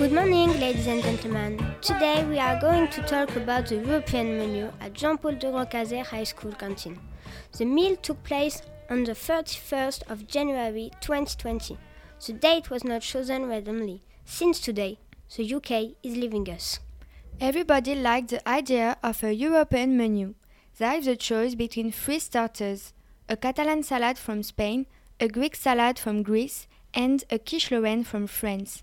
Good morning, ladies and gentlemen. Today we are going to talk about the European menu at Jean-Paul de Grandcazet High School canteen. The meal took place on the 31st of January 2020. The date was not chosen randomly. Since today, the UK is leaving us. Everybody liked the idea of a European menu. There is the choice between three starters a Catalan salad from Spain, a Greek salad from Greece, and a quiche Lorraine from France.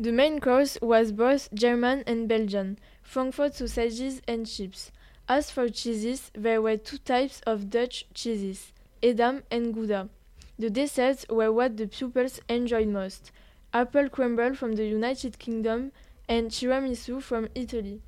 The main course was both German and Belgian, Frankfurt sausages and chips. As for cheeses, there were two types of Dutch cheeses, Edam and Gouda. The desserts were what the pupils enjoyed most apple crumble from the United Kingdom and tiramisu from Italy.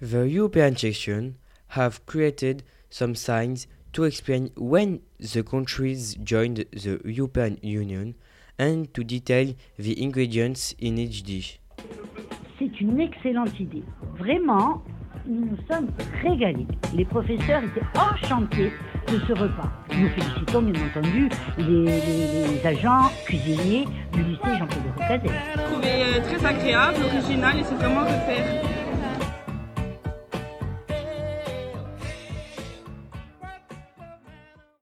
The European section have created some signs to explain when the countries joined the European Union and to detail the ingredients in each dish. C'est une excellente idée. Vraiment, nous nous sommes régalés. Les professeurs étaient enchantés de ce repas. Nous félicitons bien entendu les, les- les agents cuisiniers du lycée Jean-Paul de Rocazet. trouvé euh, très agréable, original et c'est vraiment refaire.